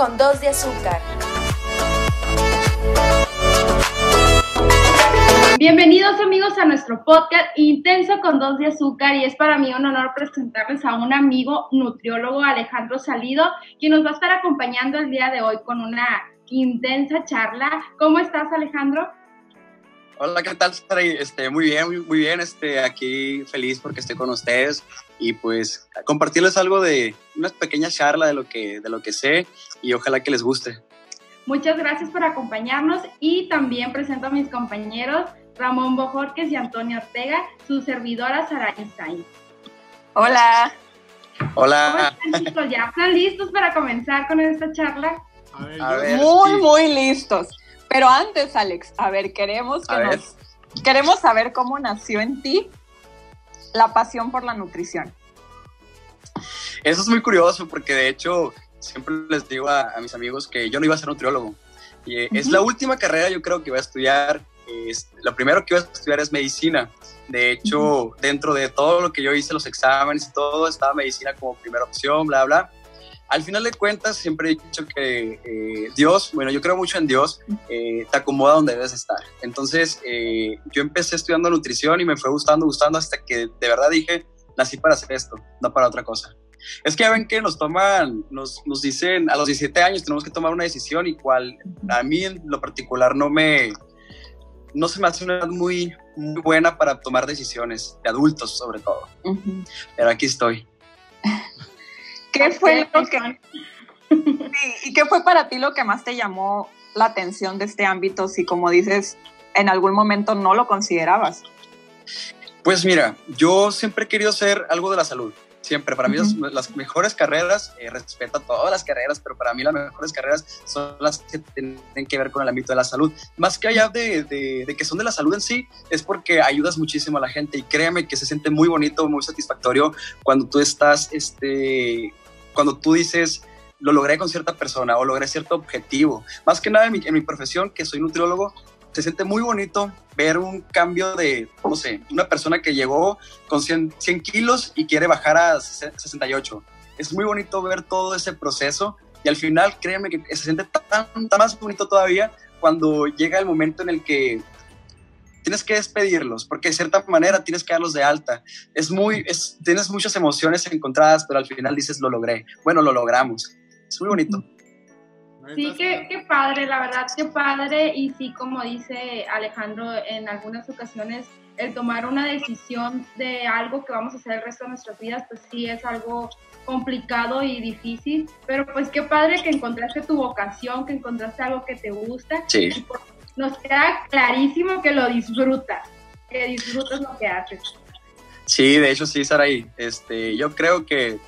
con dos de azúcar. Bienvenidos amigos a nuestro podcast Intenso con dos de azúcar y es para mí un honor presentarles a un amigo nutriólogo Alejandro Salido, quien nos va a estar acompañando el día de hoy con una intensa charla. ¿Cómo estás Alejandro? Hola, ¿qué tal? Este, muy bien, muy, bien. Este, aquí feliz porque estoy con ustedes y pues compartirles algo de una pequeña charla de lo que, de lo que sé y ojalá que les guste. Muchas gracias por acompañarnos y también presento a mis compañeros Ramón Bojorques y Antonio Ortega, su servidora Sara Sainz. Hola. Hola. ¿Cómo están chicos? ¿Ya están listos para comenzar con esta charla? A ver, muy, muy listos. Pero antes, Alex, a ver, queremos que nos, queremos saber cómo nació en ti la pasión por la nutrición. Eso es muy curioso porque de hecho siempre les digo a, mis amigos que yo no iba a ser nutriólogo. Y eh, es la última carrera yo creo que voy a estudiar. lo primero que iba a estudiar es medicina. De hecho, dentro de todo lo que yo hice, los exámenes y todo, estaba medicina como primera opción, bla, bla. Al final de cuentas, siempre he dicho que eh, Dios, bueno, yo creo mucho en Dios, eh, te acomoda donde debes estar. Entonces, yo empecé estudiando nutrición y me fue gustando, gustando, hasta que de verdad dije, nací para hacer esto, no para otra cosa. Es que ya ven que nos toman, nos, nos dicen a los 17 años tenemos que tomar una decisión y cual a mí en lo particular no me, no se me hace una edad muy, muy buena para tomar decisiones, de adultos sobre todo. Pero aquí estoy. ¿Qué fue lo que... ¿Y qué fue para ti lo que más te llamó la atención de este ámbito si como dices, en algún momento no lo considerabas? Pues mira, yo siempre he querido ser algo de la salud siempre. Para mí las, mejores carreras, eh, respeto a todas las carreras, pero para mí las mejores carreras son las que tienen que ver con el ámbito de la salud. Más que allá de, de, que son de la salud en sí, es porque ayudas muchísimo a la gente y créeme que se siente muy bonito, muy satisfactorio cuando tú estás, este, cuando tú dices, lo logré con cierta persona o logré cierto objetivo. Más que nada en mi, en mi profesión, que soy nutriólogo, se siente muy bonito ver un cambio de, no sé, una persona que llegó con 100, 100 kilos y quiere bajar a 68. Es muy bonito ver todo ese proceso y al final, créeme que se siente tan, tan más bonito todavía cuando llega el momento en el que tienes que despedirlos, porque de cierta manera tienes que darlos de alta. Es muy, es, tienes muchas emociones encontradas, pero al final dices, lo logré. Bueno, lo logramos. Es muy bonito. Sí, qué, qué, padre, la verdad, qué padre. Y sí, como dice Alejandro, en algunas ocasiones el tomar una decisión de algo que vamos a hacer el resto de nuestras vidas, pues sí es algo complicado y difícil, pero pues qué padre que encontraste tu vocación, que encontraste algo que te gusta. Sí. Nos queda clarísimo que lo disfrutas, que disfrutas lo que haces. Sí, de hecho sí, Saraí. Este, yo creo que,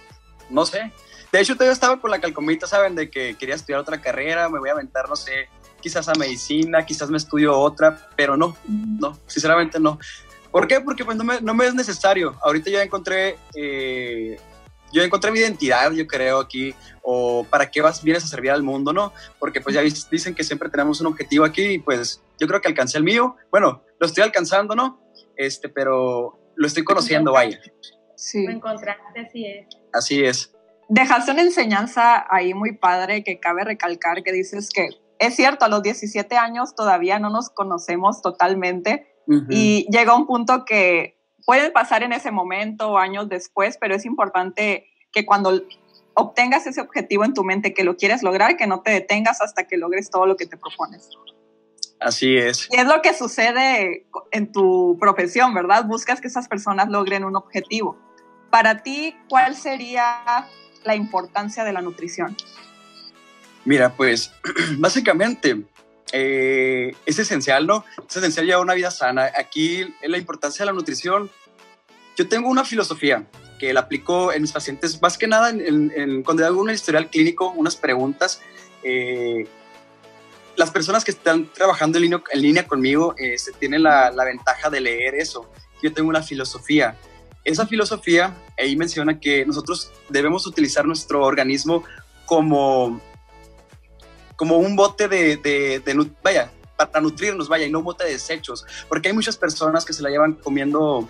no sé, de hecho, todavía estaba con la calcomita, ¿saben? De que quería estudiar otra carrera, me voy a aventar, no sé, quizás a medicina, quizás me estudio otra, pero no, no, sinceramente no. ¿Por qué? Porque pues no me, no me es necesario. Ahorita ya encontré, eh, yo encontré mi identidad, yo creo, aquí, o para qué vas, vienes a servir al mundo, ¿no? Porque pues ya dicen que siempre tenemos un objetivo aquí y pues yo creo que alcancé el mío. Bueno, lo estoy alcanzando, ¿no? Este, pero lo estoy conociendo, vaya. Sí. Lo encontraste, así es. Así es dejaste una enseñanza ahí muy padre que cabe recalcar, que dices que es cierto, a los 17 años todavía no nos conocemos totalmente y llega un punto que puede pasar en ese momento o años después, pero es importante que cuando obtengas ese objetivo en tu mente, que lo quieres lograr, que no te detengas hasta que logres todo lo que te propones. Así es. Y es lo que sucede en tu profesión, ¿verdad? Buscas que esas personas logren un objetivo. Para ti, ¿cuál sería la importancia de la nutrición? Mira, pues básicamente eh, es esencial, ¿no? Es esencial llevar una vida sana. Aquí la importancia de la nutrición, yo tengo una filosofía que la aplico en mis pacientes, más que nada en, cuando hago un historial clínico, unas preguntas. Eh, las personas que están trabajando en línea, en línea conmigo eh, se tienen la, la ventaja de leer eso. Yo tengo una filosofía esa filosofía ahí menciona que nosotros debemos utilizar nuestro organismo como, como un bote de, de, vaya, para nutrirnos, vaya, y no un bote de desechos, porque hay muchas personas que se la llevan comiendo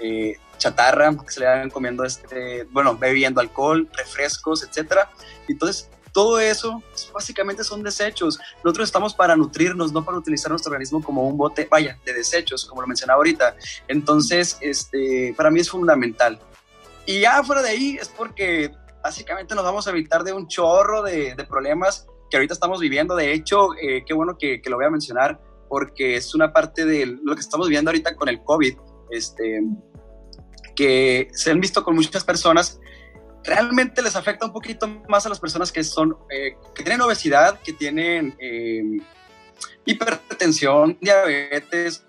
eh, chatarra, que se la llevan comiendo, este, bueno, bebiendo alcohol, refrescos, etcétera. Entonces, todo eso básicamente son desechos. Nosotros estamos para nutrirnos, no para utilizar nuestro organismo como un bote, vaya, de desechos, como lo mencionaba ahorita. Entonces, este, para mí es fundamental. Y ya fuera de ahí es porque básicamente nos vamos a evitar de un chorro de, problemas que ahorita estamos viviendo. De hecho, eh, qué bueno que, que, lo voy a mencionar porque es una parte de lo que estamos viviendo ahorita con el COVID, este, que se han visto con muchas personas. Realmente les afecta un poquito más a las personas que son, eh, que tienen obesidad, que tienen eh, hipertensión, diabetes,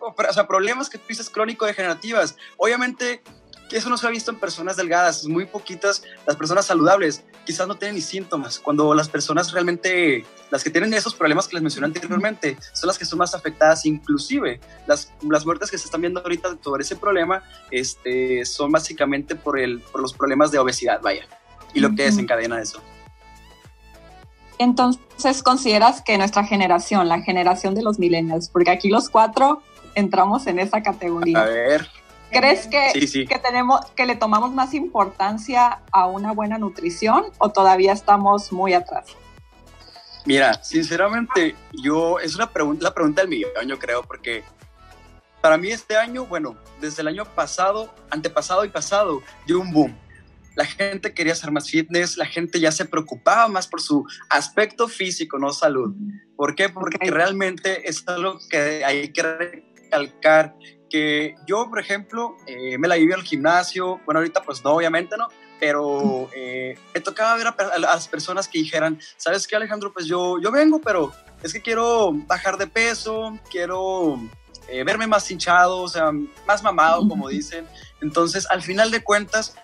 o, sea, problemas que tú dices crónico-degenerativas. Obviamente, que eso no se ha visto en personas delgadas, muy poquitas las personas saludables, quizás no tienen ni síntomas, cuando las personas realmente, las que tienen esos problemas que les mencioné anteriormente, son las que son más afectadas, inclusive las, las muertes que se están viendo ahorita sobre ese problema este, son básicamente por, el, por los problemas de obesidad, vaya, y lo que desencadena eso. Entonces, ¿consideras que nuestra generación, la generación de los millennials, porque aquí los cuatro entramos en esa categoría? A ver. ¿Crees que, que, tenemos, que le tomamos más importancia a una buena nutrición o todavía estamos muy atrás? Mira, sinceramente, yo, es una pregunta, la pregunta del millón, yo creo, porque para mí este año, bueno, desde el año pasado, antepasado y pasado, dio un boom. La gente quería hacer más fitness, la gente ya se preocupaba más por su aspecto físico, no salud. ¿Por qué? Porque realmente es algo que hay que recalcar que yo, por ejemplo, eh, me la viví al gimnasio, bueno, ahorita pues no, obviamente no, pero eh, me tocaba ver a, las personas que dijeran, ¿sabes qué, Alejandro? Pues yo, yo vengo, pero es que quiero bajar de peso, quiero eh, verme más hinchado, o sea, más mamado, como dicen. Entonces, al final de cuentas,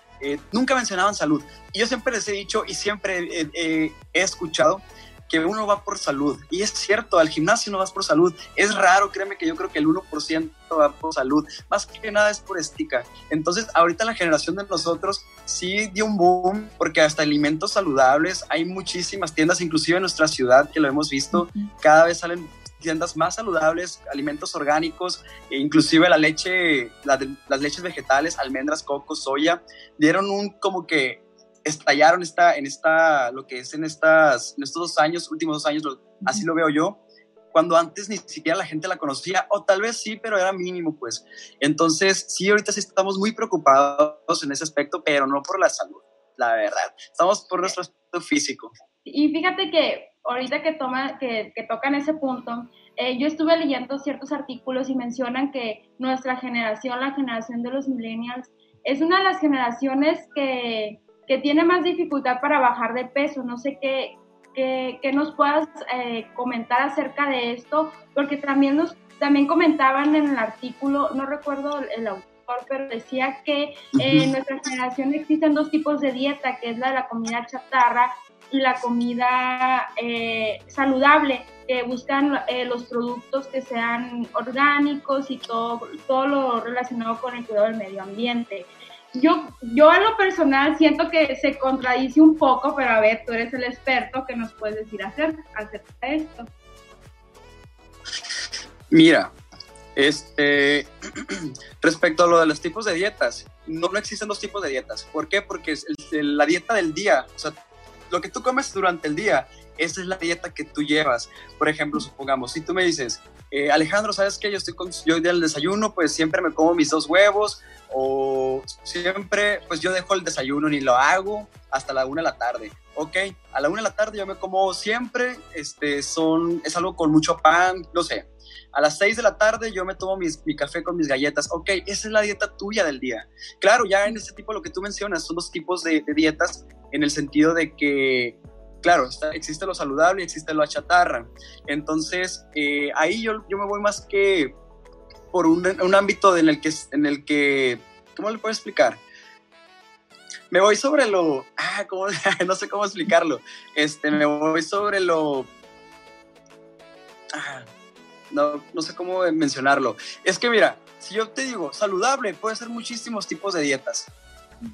nunca mencionaban salud. Y yo siempre les he dicho y siempre he escuchado que uno va por salud. Y es cierto, al gimnasio no vas por salud. Es raro, créeme que yo creo que el 1% va por salud. Más que nada es por estica. Entonces, ahorita la generación de nosotros sí dio un boom porque hasta alimentos saludables, hay muchísimas tiendas, inclusive en nuestra ciudad que lo hemos visto, cada vez salen tiendas más saludables, alimentos orgánicos, e inclusive la leche, las leches vegetales, almendras, coco, soya, dieron un como que estallaron esta, en esta, lo que es en, estas, en estos dos años, últimos dos años, así lo veo yo, cuando antes ni siquiera la gente la conocía, o tal vez sí, pero era mínimo, pues. Entonces, sí, ahorita sí estamos muy preocupados en ese aspecto, pero no por la salud, la verdad. Estamos por nuestro aspecto físico. Y fíjate que ahorita que, toma, que, que tocan ese punto, eh, yo estuve leyendo ciertos artículos y mencionan que nuestra generación, la generación de los millennials, es una de las generaciones que que tiene más dificultad para bajar de peso. No sé qué, qué, nos puedas eh, comentar acerca de esto, porque también, nos, también comentaban en el artículo, no recuerdo el autor, pero decía que en nuestra generación existen dos tipos de dieta, que es la de la comida chatarra y la comida eh, saludable, que buscan eh, los productos que sean orgánicos y todo, todo lo relacionado con el cuidado del medio ambiente yo, yo a lo personal siento que se contradice un poco, pero a ver, tú eres el experto, ¿qué nos puedes decir acerca, acerca de esto? Mira, este, respecto a lo de los tipos de dietas, no, no existen dos tipos de dietas. ¿Por qué? Porque es la dieta del día, o sea, lo que tú comes durante el día, esa es la dieta que tú llevas. Por ejemplo, supongamos, si tú me dices, eh, Alejandro, ¿sabes qué? Yo estoy con, yo del desayuno, pues siempre me como mis dos huevos, o siempre, pues yo dejo el desayuno ni lo hago hasta la una de la tarde. Ok, a la una de la tarde yo me como siempre, este, son, es algo con mucho pan, no sé. A las seis de la tarde yo me tomo mi café con mis galletas. Ok, esa es la dieta tuya del día. Claro, ya en este tipo lo que tú mencionas son dos tipos de, dietas en el sentido de que claro, existe lo saludable y existe lo chatarra. Entonces, eh, ahí yo, yo, me voy más que por un, ámbito en el, que, en el que, ¿cómo le puedo explicar? Me voy sobre lo, ah, no sé cómo explicarlo, este, me voy sobre lo, ah, no, no sé cómo mencionarlo. Es que mira, si yo te digo saludable, puede ser muchísimos tipos de dietas.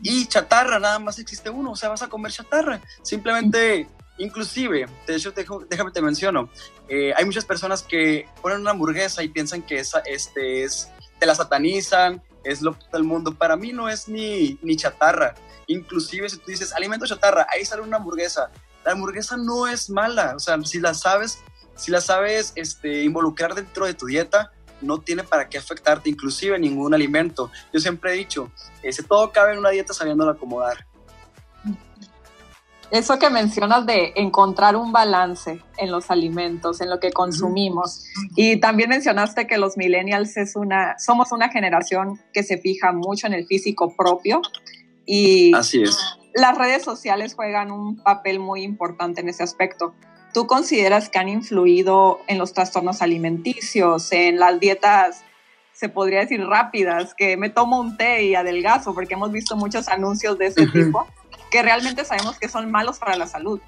Y chatarra, nada más existe uno, o sea, vas a comer chatarra. Simplemente Inclusive, de hecho, déjame te menciono, eh, hay muchas personas que ponen una hamburguesa y piensan que esa, este es, te la satanizan es lo del mundo. Para mí no es ni, ni chatarra. Inclusive si tú dices alimento chatarra, ahí sale una hamburguesa. La hamburguesa no es mala, o sea, si la sabes, si la sabes este, involucrar dentro de tu dieta, no tiene para qué afectarte, inclusive ningún alimento. Yo siempre he dicho, ese todo cabe en una dieta sabiéndolo acomodar. Eso que mencionas de encontrar un balance en los alimentos, en lo que consumimos. Y también mencionaste que los millennials es una, somos una generación que se fija mucho en el físico propio. Y Así es. las redes sociales juegan un papel muy importante en ese aspecto. ¿Tú consideras que han influido en los trastornos alimenticios, en las dietas, se podría decir, rápidas, que me tomo un té y adelgazo, porque hemos visto muchos anuncios de ese tipo, que realmente sabemos que son malos para la salud?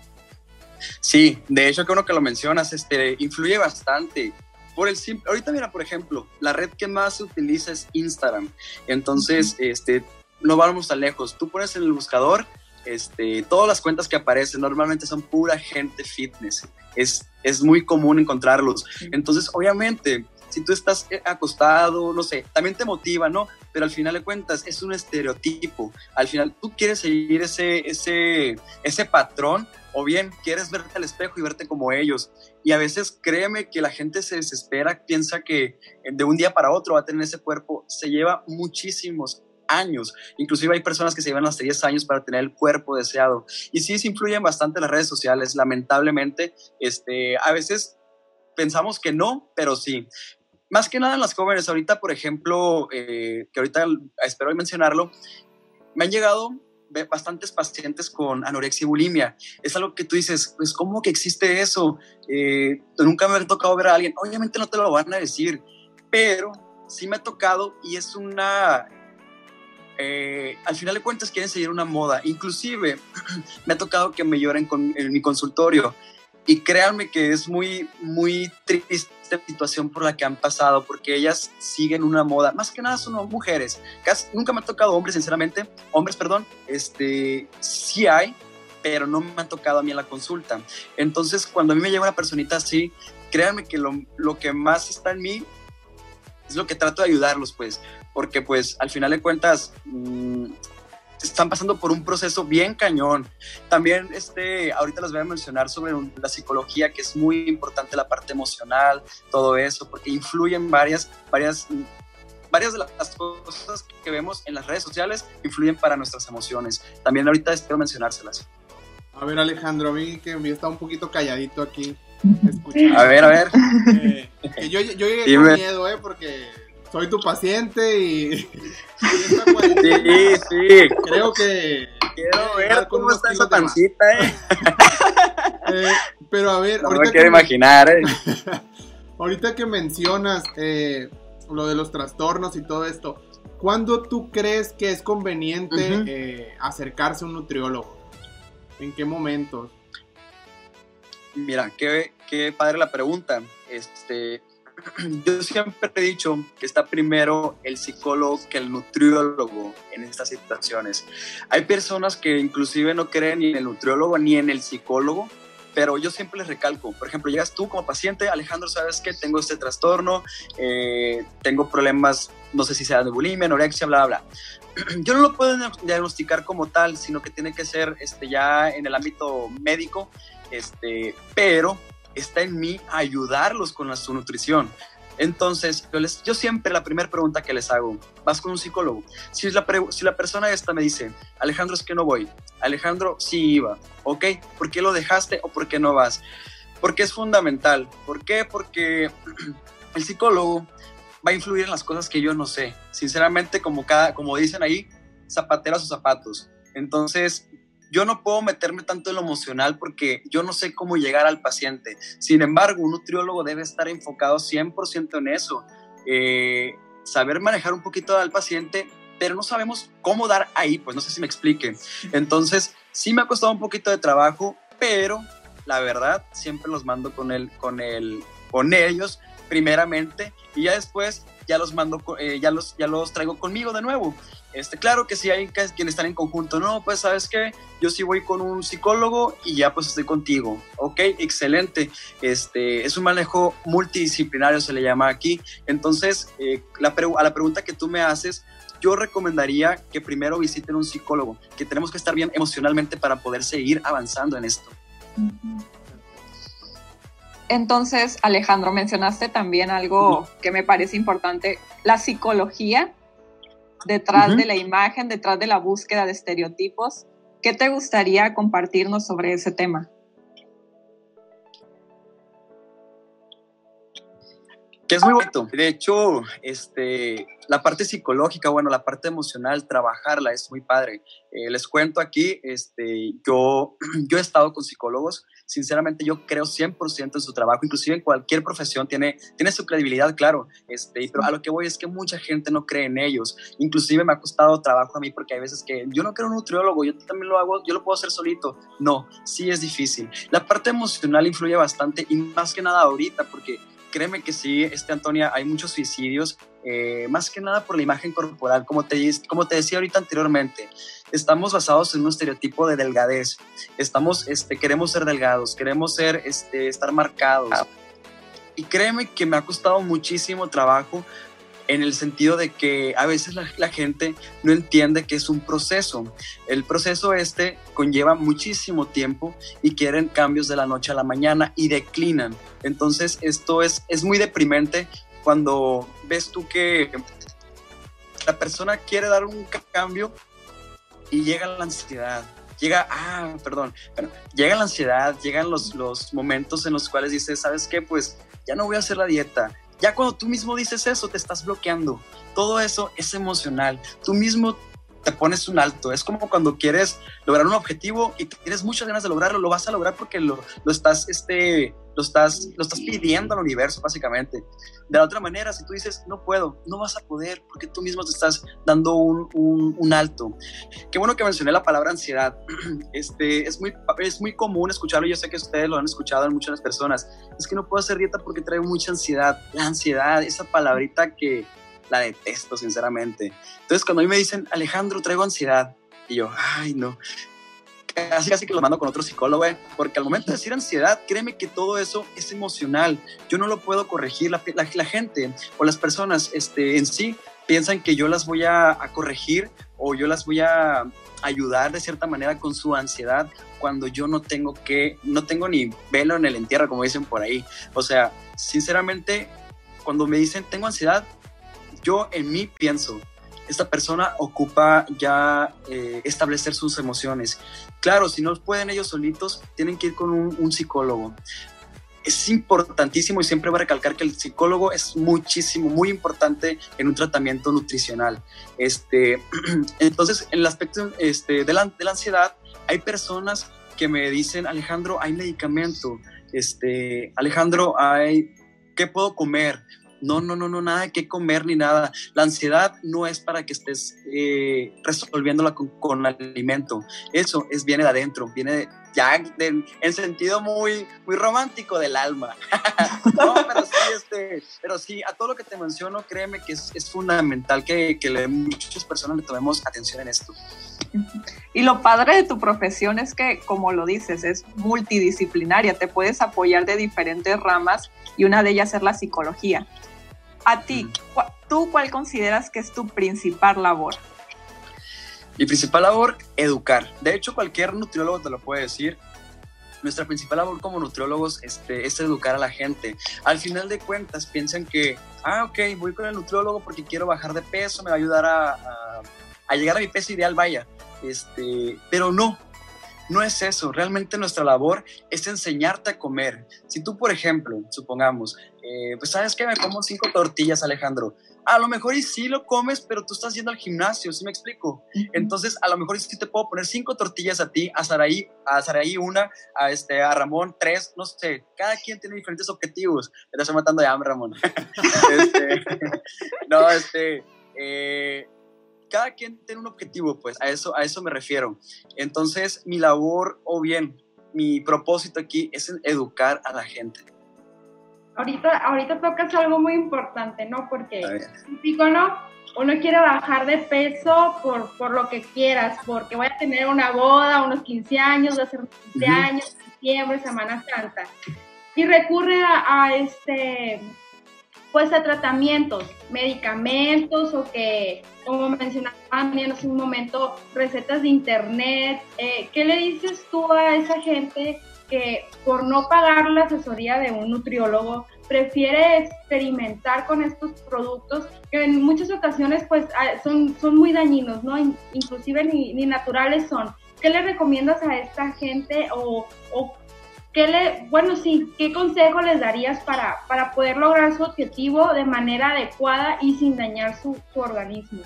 Sí, de hecho, que uno que lo mencionas, este, influye bastante. Por el simple, ahorita mira, por ejemplo, la red que más se utiliza es Instagram. Entonces, este, no vamos tan lejos. Tú pones en el buscador este, todas las cuentas que aparecen normalmente son pura gente fitness. Es, es muy común encontrarlos. Entonces, obviamente, si tú estás eh, acostado, no sé, también te motiva, ¿no? Pero al final de cuentas es un estereotipo. Al final tú quieres seguir ese, ese, ese patrón o bien quieres verte al espejo y verte como ellos. Y a veces créeme que la gente se desespera, piensa que de un día para otro va a tener ese cuerpo. Se lleva muchísimos años. Inclusive hay personas que se llevan hasta 10 años para tener el cuerpo deseado. Y sí, se influyen bastante las redes sociales, lamentablemente. Este, a veces pensamos que no, pero sí. Más que nada en las jóvenes, ahorita, por ejemplo, eh, que ahorita espero mencionarlo, me han llegado bastantes pacientes con anorexia y bulimia. Es algo que tú dices, pues, ¿cómo que existe eso? Eh, nunca me ha tocado ver a alguien. Obviamente no te lo van a decir, pero sí me ha tocado y es una eh, al final de cuentas quieren seguir una moda. Inclusive me ha tocado que me lloren con, en mi consultorio y créanme que es muy, muy triste la situación por la que han pasado porque ellas siguen una moda. Más que nada son mujeres. Casi, nunca me ha tocado hombres, sinceramente. Hombres, perdón. Este, sí hay, pero no me han tocado a mí en la consulta. Entonces, cuando a mí me llega una personita así, créanme que lo, lo que más está en mí es lo que trato de ayudarlos, pues porque pues al final de cuentas mmm, están pasando por un proceso bien cañón. También este, ahorita les voy a mencionar sobre la psicología, que es muy importante la parte emocional, todo eso, porque influyen varias, varias, varias de las cosas que vemos en las redes sociales, influyen para nuestras emociones. También ahorita espero mencionárselas. A ver Alejandro, a mí que me está un poquito calladito aquí. Escuchando. A ver, a ver. Eh, que yo, yo llegué con miedo, ¿eh? Porque soy tu paciente y, sí, sí. Creo que quiero ver cómo está esa pancita, eh. eh. Pero a ver, no ahorita me quiero imaginar, eh. ahorita que mencionas eh, lo de los trastornos y todo esto, ¿cuándo tú crees que es conveniente uh -huh. eh, acercarse a un nutriólogo? ¿En qué momentos? Mira, qué, qué padre la pregunta. Este, yo siempre he dicho que está primero el psicólogo que el nutriólogo en estas situaciones. Hay personas que inclusive no creen ni en el nutriólogo ni en el psicólogo, pero yo siempre les recalco, por ejemplo, llegas tú como paciente, Alejandro, ¿sabes qué? Tengo este trastorno, eh, tengo problemas, no sé si sea de bulimia, anorexia, bla, bla. Yo no lo puedo diagnosticar como tal, sino que tiene que ser este, ya en el ámbito médico, este, pero está en mí ayudarlos con la, su nutrición. Entonces, yo, siempre la primera pregunta que les hago, vas con un psicólogo. Si la, si la persona esta me dice, Alejandro, es que no voy. Alejandro, sí iba. ¿Ok? ¿Por qué lo dejaste o por qué no vas? Porque es fundamental. ¿Por qué? Porque el psicólogo va a influir en las cosas que yo no sé. Sinceramente, como, cada, como dicen ahí, zapatera a sus zapatos. Entonces, yo no puedo meterme tanto en lo emocional porque yo no sé cómo llegar al paciente. Sin embargo, un nutriólogo debe estar enfocado 100% en eso. Eh, saber manejar un poquito al paciente, pero no sabemos cómo dar ahí, pues no sé si me explique. Entonces, sí me ha costado un poquito de trabajo, pero la verdad, siempre los mando con, el, con, el, con ellos primeramente y ya después ya los mando, eh, ya, los, ya los traigo conmigo de nuevo. Este, claro que si hay quienes están en conjunto, no, pues sabes que yo sí voy con un psicólogo y ya pues estoy contigo. Ok, excelente. Este, es un manejo multidisciplinario, se le llama aquí. Entonces, eh, la a la pregunta que tú me haces, yo recomendaría que primero visiten un psicólogo, que tenemos que estar bien emocionalmente para poder seguir avanzando en esto. Entonces, Alejandro, mencionaste también algo que me parece importante, la psicología detrás de la imagen, detrás de la búsqueda de estereotipos. ¿Qué te gustaría compartirnos sobre ese tema? Que es muy bonito. De hecho, este, la parte psicológica, bueno, la parte emocional, trabajarla es muy padre. Eh, les cuento aquí, este, yo, yo he estado con psicólogos sinceramente yo creo 100% en su trabajo, inclusive en cualquier profesión tiene, tiene su credibilidad, claro, este, pero a lo que voy es que mucha gente no cree en ellos, inclusive me ha costado trabajo a mí porque hay veces que yo no creo un nutriólogo, yo también lo hago, yo lo puedo hacer solito, no, sí es difícil. La parte emocional influye bastante y más que nada ahorita porque créeme que sí, este Antonia, hay muchos suicidios, eh, más que nada por la imagen corporal, como te, como te decía ahorita anteriormente estamos basados en un estereotipo de delgadez. Estamos, este, queremos ser delgados, queremos ser, este, estar marcados. Ah. Y créeme que me ha costado muchísimo trabajo en el sentido de que a veces la, gente no entiende que es un proceso. El proceso este conlleva muchísimo tiempo y quieren cambios de la noche a la mañana y declinan. Entonces esto es, es muy deprimente cuando ves tú que la persona quiere dar un cambio y llega la ansiedad, llega, ah, perdón, bueno, llega la ansiedad, llegan los, los momentos en los cuales dices, ¿sabes qué? Pues ya no voy a hacer la dieta. Ya cuando tú mismo dices eso, te estás bloqueando. Todo eso es emocional. Tú mismo te pones un alto. Es como cuando quieres lograr un objetivo y tienes muchas ganas de lograrlo, lo vas a lograr porque lo, lo, estás, este, lo, estás, lo estás pidiendo al universo, básicamente. De la otra manera, si tú dices, no puedo, no vas a poder porque tú mismo te estás dando un, un, alto. Qué bueno que mencioné la palabra ansiedad. Este, es, muy, es muy común escucharlo, yo sé que ustedes lo han escuchado en muchas personas. Es que no puedo hacer dieta porque traigo mucha ansiedad. La ansiedad, esa palabrita que la detesto, sinceramente. Entonces, cuando a mí me dicen, Alejandro, traigo ansiedad, y yo, ay, no. Casi, casi que lo mando con otro psicólogo, ¿eh? porque al momento de decir ansiedad, créeme que todo eso es emocional. Yo no lo puedo corregir. La, la, gente o las personas este, en sí piensan que yo las voy a, a corregir o yo las voy a ayudar de cierta manera con su ansiedad cuando yo no tengo que, no tengo ni velo en el entierro, como dicen por ahí. O sea, sinceramente, cuando me dicen tengo ansiedad, yo en mí pienso, esta persona ocupa ya eh, establecer sus emociones. Claro, si no pueden ellos solitos, tienen que ir con un, psicólogo. Es importantísimo y siempre voy a recalcar que el psicólogo es muchísimo, muy importante en un tratamiento nutricional. Este, entonces, en el aspecto este, de, la, de la ansiedad, hay personas que me dicen, Alejandro, hay medicamento, este, Alejandro, hay, ¿qué puedo comer? No, no, no, no, nada que comer ni nada. La ansiedad no es para que estés eh, resolviéndola con, con, alimento. Eso es, viene de adentro, viene ya en sentido muy, muy romántico del alma. no, pero sí, este, pero sí, a todo lo que te menciono, créeme que es, es fundamental que, que muchas personas le tomemos atención en esto. Y lo padre de tu profesión es que, como lo dices, es multidisciplinaria, te puedes apoyar de diferentes ramas y una de ellas es la psicología. A ti, ¿tú cuál consideras que es tu principal labor? Mi principal labor, educar. De hecho, cualquier nutriólogo te lo puede decir. Nuestra principal labor como nutriólogos este, es educar a la gente. Al final de cuentas, piensan que, ah, ok, voy con el nutriólogo porque quiero bajar de peso, me va a ayudar a, a, llegar a mi peso ideal, vaya. Este, pero no, no es eso. Realmente nuestra labor es enseñarte a comer. Si tú, por ejemplo, supongamos, eh, pues sabes que me como cinco tortillas, Alejandro. A lo mejor y sí lo comes, pero tú estás yendo al gimnasio, ¿sí me explico? Entonces, a lo mejor sí te puedo poner cinco tortillas a ti, a Saraí, a Saraí una, a, este, a Ramón tres, no sé. Cada quien tiene diferentes objetivos. Te estoy matando de hambre, Ramón. este, no, este... Eh, cada quien tiene un objetivo, pues a eso, a eso me refiero. Entonces, mi labor o bien mi propósito aquí es educar a la gente. ahorita, ahorita tocas algo muy importante, ¿no? Porque, típico, ¿no? Uno quiere bajar de peso por, por lo que quieras, porque voy a tener una boda, unos 15 años, voy a hacer 15 años, diciembre, Semana Santa. Y recurre a, a este pues a tratamientos, medicamentos o que, como mencionaban bien hace un momento, recetas de internet. Eh, ¿Qué le dices tú a esa gente que por no pagar la asesoría de un nutriólogo prefiere experimentar con estos productos que en muchas ocasiones pues ah, son, son muy dañinos, ¿no? Inclusive ni, ni naturales son. ¿Qué le recomiendas a esta gente o ¿qué le, bueno, sí, qué consejo les darías para, para poder lograr su objetivo de manera adecuada y sin dañar su, organismo?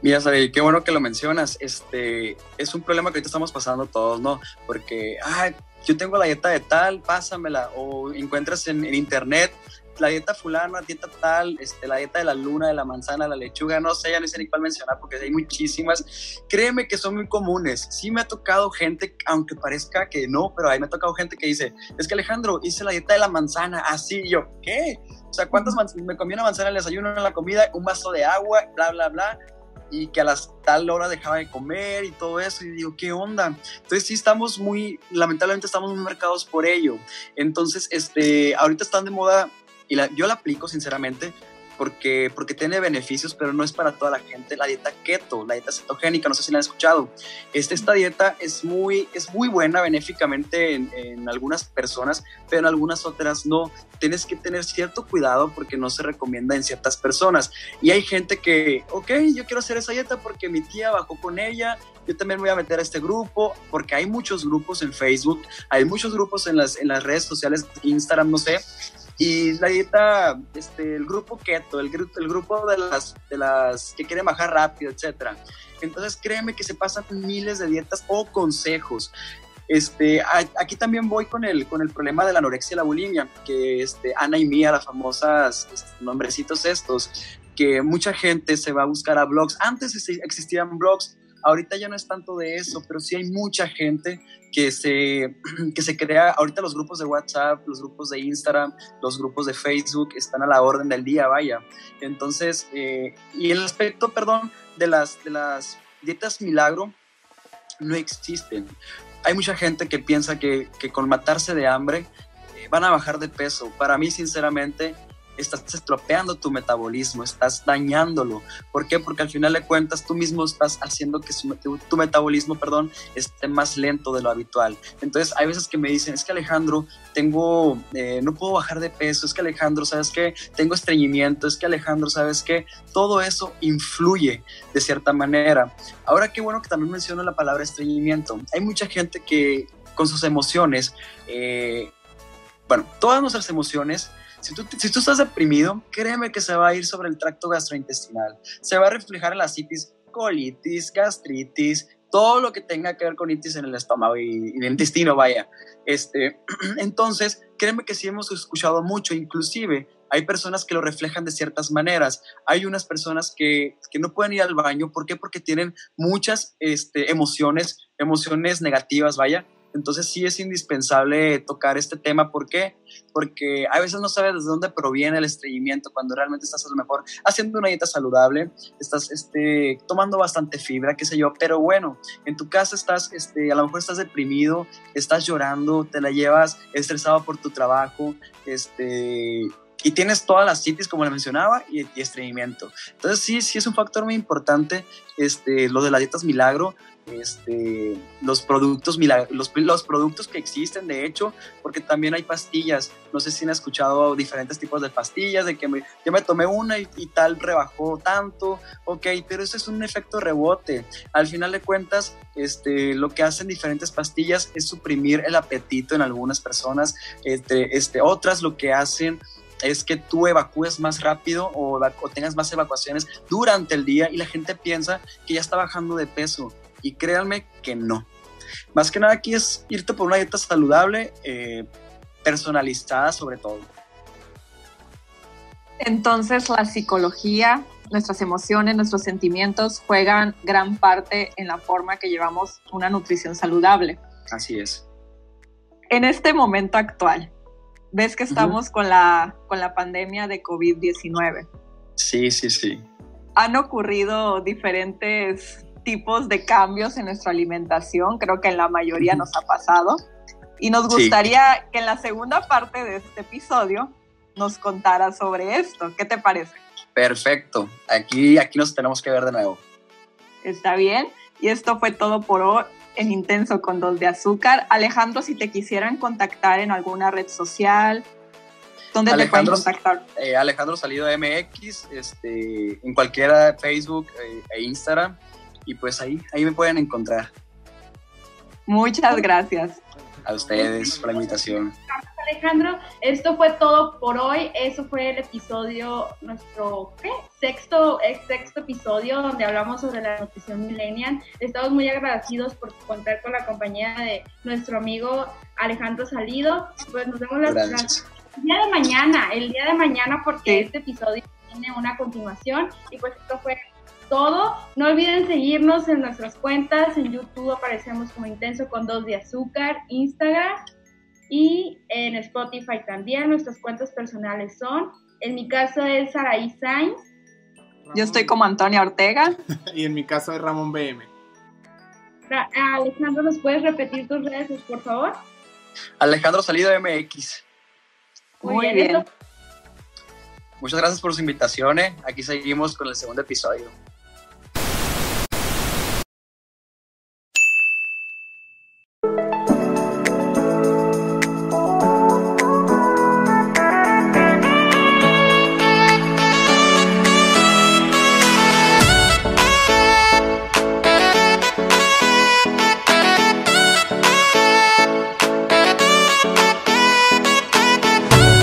Mira, Sari, qué bueno que lo mencionas. Este es un problema que ahorita estamos pasando todos, ¿no? Porque, ah, yo tengo la dieta de tal, pásamela. O encuentras en, en internet la dieta fulana, dieta tal, este, la dieta de la luna, de la manzana, la lechuga, no sé, ya no sé ni cuál mencionar porque hay muchísimas. Créeme que son muy comunes. Sí me ha tocado gente, aunque parezca que no, pero ahí me ha tocado gente que dice, es que Alejandro, hice la dieta de la manzana, así yo, ¿qué? O sea, ¿cuántas manzanas? Me comí una manzana en el desayuno, en la comida, un vaso de agua, bla, bla, bla y que a las tal hora dejaba de comer y todo eso y digo, ¿qué onda? Entonces sí estamos muy, lamentablemente estamos muy marcados por ello. Entonces, este, ahorita están de moda y yo la aplico sinceramente porque, porque tiene beneficios, pero no es para toda la gente. La dieta keto, la dieta cetogénica, no sé si la han escuchado. Este, esta dieta es muy, es muy buena benéficamente en, en, algunas personas, pero en algunas otras no. Tienes que tener cierto cuidado porque no se recomienda en ciertas personas. Y hay gente que, ok, yo quiero hacer esa dieta porque mi tía bajó con ella yo también voy a meter a este grupo, porque hay muchos grupos en Facebook, hay muchos grupos en las, en las redes sociales, Instagram, no sé, y la dieta, este, el grupo keto, el, el grupo de las, de las que quieren bajar rápido, etcétera. Entonces créeme que se pasan miles de dietas o consejos. Este, aquí también voy con el, con el problema de la anorexia y la bulimia, que este, Ana y Mía, las famosas este, nombrecitos estos, que mucha gente se va a buscar a blogs. Antes existían blogs, Ahorita ya no es tanto de eso, pero sí hay mucha gente que se, que se crea, ahorita los grupos de WhatsApp, los grupos de Instagram, los grupos de Facebook están a la orden del día, vaya. Entonces, eh, y el aspecto, perdón, de las, de las dietas milagro, no existen. Hay mucha gente que piensa que, que con matarse de hambre eh, van a bajar de peso. Para mí, sinceramente, estás estropeando tu metabolismo, estás dañándolo. ¿Por qué? Porque al final de cuentas tú mismo estás haciendo que tu, metabolismo, perdón, esté más lento de lo habitual. Entonces hay veces que me dicen, es que Alejandro, tengo, eh, no puedo bajar de peso, es que Alejandro, ¿sabes qué? Tengo estreñimiento, es que Alejandro, ¿sabes qué? Todo eso influye de cierta manera. Ahora qué bueno que también menciono la palabra estreñimiento. Hay mucha gente que con sus emociones, eh, bueno, todas nuestras emociones si tú, si tú estás deprimido, créeme que se va a ir sobre el tracto gastrointestinal. Se va a reflejar en la citis, colitis, gastritis, todo lo que tenga que ver con itis en el estómago y, en el intestino, vaya. Este, entonces, créeme que sí hemos escuchado mucho, inclusive hay personas que lo reflejan de ciertas maneras. Hay unas personas que, que no pueden ir al baño, ¿por qué? Porque tienen muchas este, emociones, emociones negativas, vaya, entonces sí es indispensable tocar este tema. ¿Por qué? Porque a veces no sabes desde dónde proviene el estreñimiento cuando realmente estás a lo mejor haciendo una dieta saludable, estás este, tomando bastante fibra, qué sé yo, pero bueno, en tu casa estás, este, a lo mejor estás deprimido, estás llorando, te la llevas estresado por tu trabajo, este, y tienes todas las citis, como le mencionaba, y, y, estreñimiento. Entonces sí, sí es un factor muy importante este, lo de las dietas milagro, este, los productos los, los, productos que existen, de hecho, porque también hay pastillas. No sé si han escuchado diferentes tipos de pastillas, de que me, yo me tomé una y, tal rebajó tanto, ok, pero eso es un efecto rebote. Al final de cuentas, este, lo que hacen diferentes pastillas es suprimir el apetito en algunas personas, este, este, otras lo que hacen es que tú evacúes más rápido o, o, tengas más evacuaciones durante el día y la gente piensa que ya está bajando de peso y créanme que no. Más que nada aquí es irte por una dieta saludable, eh, personalizada sobre todo. Entonces la psicología, nuestras emociones, nuestros sentimientos juegan gran parte en la forma que llevamos una nutrición saludable. Así es. En este momento actual, ves que estamos con, la, con la pandemia de COVID-19. Sí, sí, sí. Han ocurrido diferentes tipos de cambios en nuestra alimentación, creo que en la mayoría nos ha pasado. Y nos gustaría que en la segunda parte de este episodio nos contara sobre esto. ¿Qué te parece? Perfecto. Aquí, aquí nos tenemos que ver de nuevo. Está bien. Y esto fue todo por hoy en Intenso con Dos de Azúcar. Alejandro, si te quisieran contactar en alguna red social, ¿dónde te pueden contactar? Eh, Alejandro Salido MX, este, en cualquiera Facebook eh, e Instagram. Y pues ahí, ahí me pueden encontrar. Muchas gracias. A ustedes por la invitación. Alejandro, esto fue todo por hoy. Eso fue el episodio, nuestro ¿qué? Sexto, sexto episodio donde hablamos sobre la nutrición millennial. Estamos muy agradecidos por contar con la compañía de nuestro amigo Alejandro Salido. Pues nos vemos la, el día de mañana, el día de mañana porque este episodio tiene una continuación y pues esto fue todo. No olviden seguirnos en nuestras cuentas. En YouTube aparecemos como Intenso con dos de azúcar, Instagram y en Spotify también. Nuestras cuentas personales son, en mi caso es Saraí Sainz. Yo estoy como Antonia Ortega. y en mi caso es Ramón BM. Alejandro, ¿nos puedes repetir tus redes, por favor? Alejandro Salido MX. Muy, bien. Muchas gracias por su invitación. Aquí seguimos con el segundo episodio.